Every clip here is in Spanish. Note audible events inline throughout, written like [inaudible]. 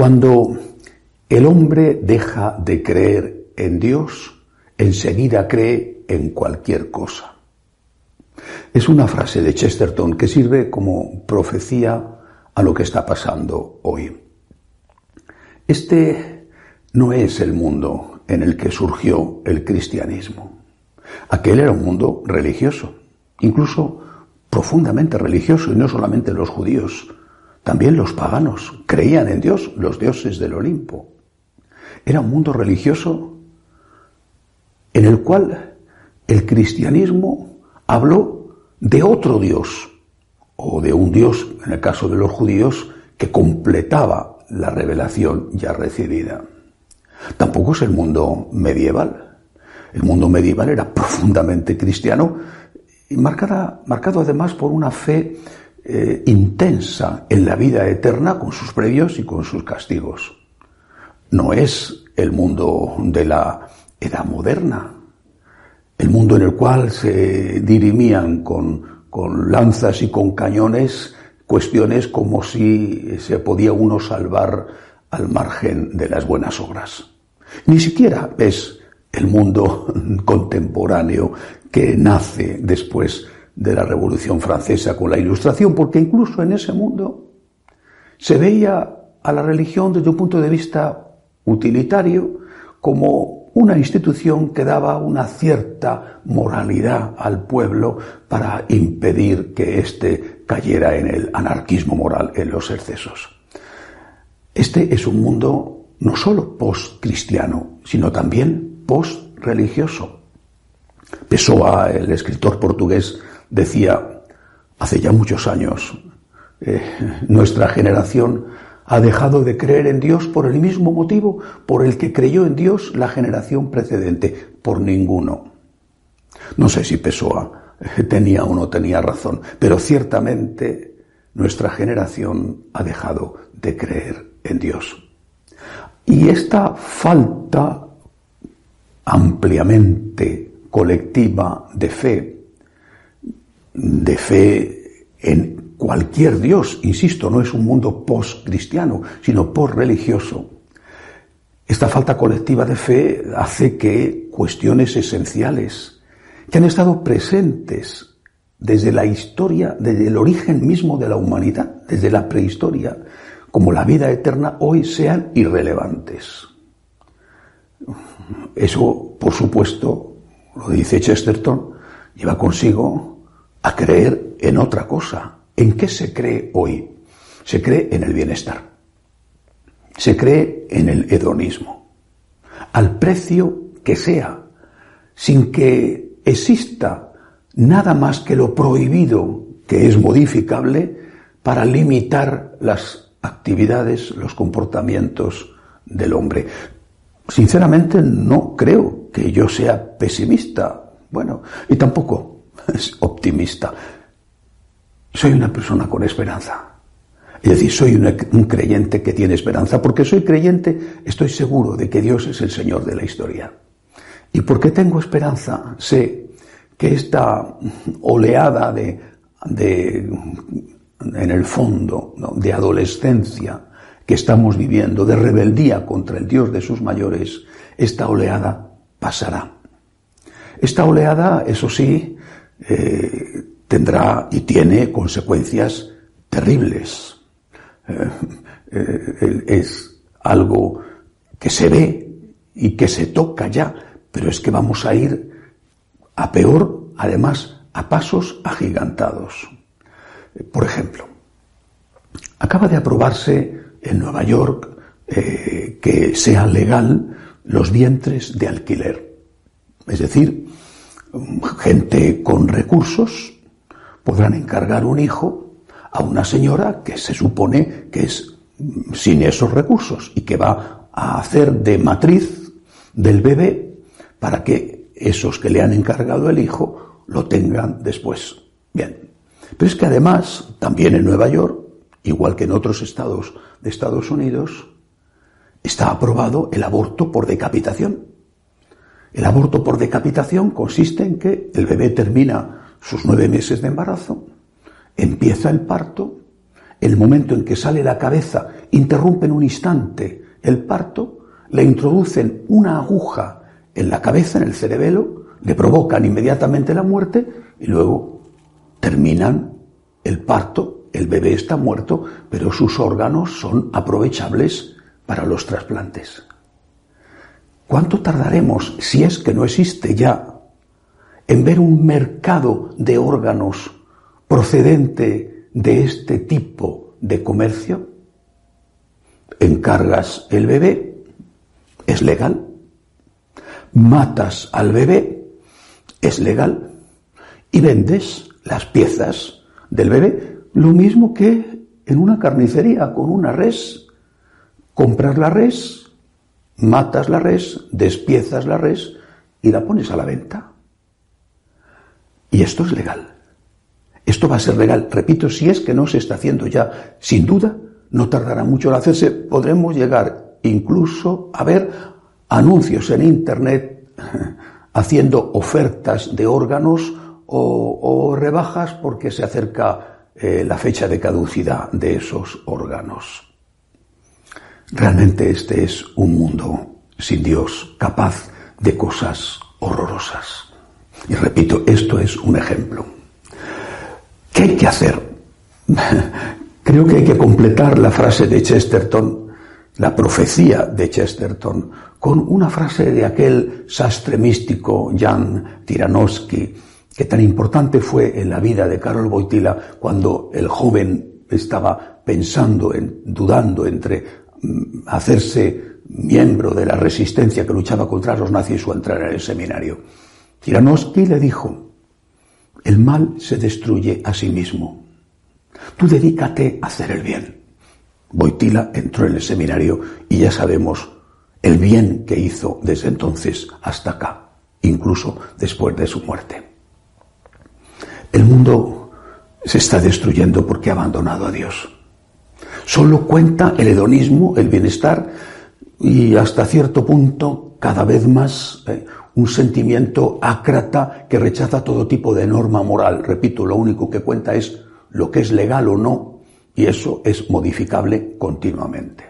Cuando el hombre deja de creer en Dios, enseguida cree en cualquier cosa. Es una frase de Chesterton que sirve como profecía a lo que está pasando hoy. Este no es el mundo en el que surgió el cristianismo. Aquel era un mundo religioso, incluso profundamente religioso, y no solamente los judíos, también los paganos creían en Dios, los dioses del Olimpo. Era un mundo religioso en el cual el cristianismo habló de otro Dios, o de un Dios, en el caso de los judíos, que completaba la revelación ya recibida. Tampoco es el mundo medieval. El mundo medieval era profundamente cristiano y marcado además por una fe eh, intensa en la vida eterna con sus previos y con sus castigos. No es el mundo de la edad moderna, el mundo en el cual se dirimían con, con lanzas y con cañones cuestiones como si se podía uno salvar al margen de las buenas obras. Ni siquiera es el mundo [laughs] contemporáneo que nace después de la Revolución Francesa con la Ilustración, porque incluso en ese mundo se veía a la religión desde un punto de vista utilitario como una institución que daba una cierta moralidad al pueblo para impedir que éste cayera en el anarquismo moral, en los excesos. Este es un mundo no solo post-cristiano, sino también post-religioso. Pessoa, el escritor portugués, decía hace ya muchos años, eh, nuestra generación ha dejado de creer en Dios por el mismo motivo por el que creyó en Dios la generación precedente, por ninguno. No sé si Pessoa tenía o no tenía razón, pero ciertamente nuestra generación ha dejado de creer en Dios. Y esta falta ampliamente colectiva de fe de fe en cualquier Dios, insisto, no es un mundo post-cristiano, sino post-religioso. Esta falta colectiva de fe hace que cuestiones esenciales, que han estado presentes desde la historia, desde el origen mismo de la humanidad, desde la prehistoria, como la vida eterna, hoy sean irrelevantes. Eso, por supuesto, lo dice Chesterton, lleva consigo a creer en otra cosa. ¿En qué se cree hoy? Se cree en el bienestar. Se cree en el hedonismo. Al precio que sea, sin que exista nada más que lo prohibido que es modificable para limitar las actividades, los comportamientos del hombre. Sinceramente no creo que yo sea pesimista. Bueno, y tampoco es optimista. Soy una persona con esperanza. Es decir, soy un, creyente que tiene esperanza. Porque soy creyente, estoy seguro de que Dios es el Señor de la historia. Y porque tengo esperanza, sé que esta oleada de, en el fondo, de adolescencia que estamos viviendo, de rebeldía contra el Dios de sus mayores, esta oleada pasará. Esta oleada, eso sí, eh, tendrá y tiene consecuencias terribles. Eh, eh, es algo que se ve y que se toca ya, pero es que vamos a ir a peor, además, a pasos agigantados. Por ejemplo, acaba de aprobarse en Nueva York que sea legal los vientres de alquiler. Es decir, gente con recursos podrán encargar un hijo a una señora que se supone que es sin esos recursos y que va a hacer de matriz del bebé para que esos que le han encargado el hijo lo tengan después. Bien. Pero es que además, también en Nueva York, igual que en otros estados de Estados Unidos, está aprobado el aborto por decapitación. El aborto por decapitación consiste en que el bebé termina sus nueve meses de embarazo, empieza el parto, el momento en que sale la cabeza interrumpe en un instante el parto, le introducen una aguja en la cabeza, en el cerebelo, le provocan inmediatamente la muerte y luego terminan el parto, el bebé está muerto, pero sus órganos son aprovechables para los trasplantes. ¿Cuánto tardaremos, si es que no existe ya, en ver un mercado de órganos procedente de este tipo de comercio? Encargas el bebé, es legal. Matas al bebé, es legal. Y vendes las piezas del bebé, lo mismo que en una carnicería con una res. Compras la res, matas la res, despiezas la res y la pones a la venta. Y esto es legal. Esto va a ser legal, repito, si es que no se está haciendo ya, sin duda, no tardará mucho en hacerse, podremos llegar incluso a ver anuncios en Internet [laughs] haciendo ofertas de órganos o, rebajas porque se acerca eh, la fecha de caducidad de esos órganos. Realmente este es un mundo sin Dios, capaz de cosas horrorosas. Y repito, esto es un ejemplo. ¿Qué hay que hacer? [laughs] Creo que hay que completar la frase de Chesterton, la profecía de Chesterton, con una frase de aquel sastre místico Jan Tiranowski, que tan importante fue en la vida de Karol Wojtyla cuando el joven estaba pensando, en, dudando entre hacerse miembro de la resistencia que luchaba contra los nazis o entrar en el seminario. Tiranowski le dijo, el mal se destruye a sí mismo. Tú dedícate a hacer el bien. Boitila entró en el seminario y ya sabemos el bien que hizo desde entonces hasta acá, incluso después de su muerte. El mundo se está destruyendo porque ha abandonado a Dios. Solo cuenta el hedonismo, el bienestar y hasta cierto punto cada vez más eh, un sentimiento ácrata que rechaza todo tipo de norma moral. Repito, lo único que cuenta es lo que es legal o no y eso es modificable continuamente.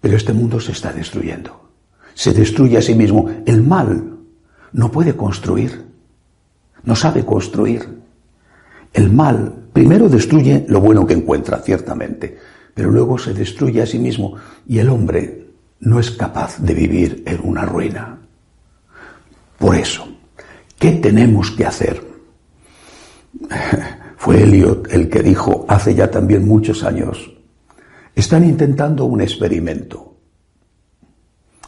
Pero este mundo se está destruyendo. Se destruye a sí mismo. El mal no puede construir, no sabe construir. El mal Primero destruye lo bueno que encuentra, ciertamente, pero luego se destruye a sí mismo y el hombre no es capaz de vivir en una ruina. Por eso, ¿qué tenemos que hacer? [laughs] Fue Eliot el que dijo hace ya también muchos años, están intentando un experimento,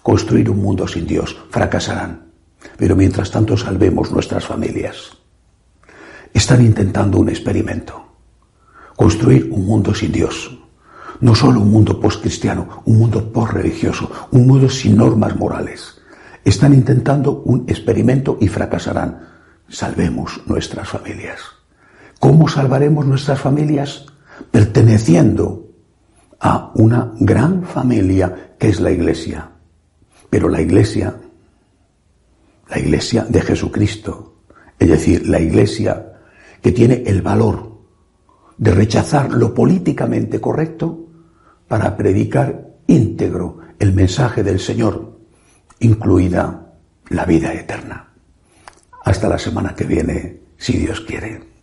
construir un mundo sin Dios, fracasarán, pero mientras tanto salvemos nuestras familias están intentando un experimento. Construir un mundo sin Dios. No solo un mundo postcristiano, un mundo postreligioso, un mundo sin normas morales. Están intentando un experimento y fracasarán. Salvemos nuestras familias. ¿Cómo salvaremos nuestras familias? Perteneciendo a una gran familia que es la Iglesia. Pero la Iglesia, la Iglesia de Jesucristo, es decir, la Iglesia que tiene el valor de rechazar lo políticamente correcto para predicar íntegro el mensaje del Señor, incluida la vida eterna. Hasta la semana que viene, si Dios quiere.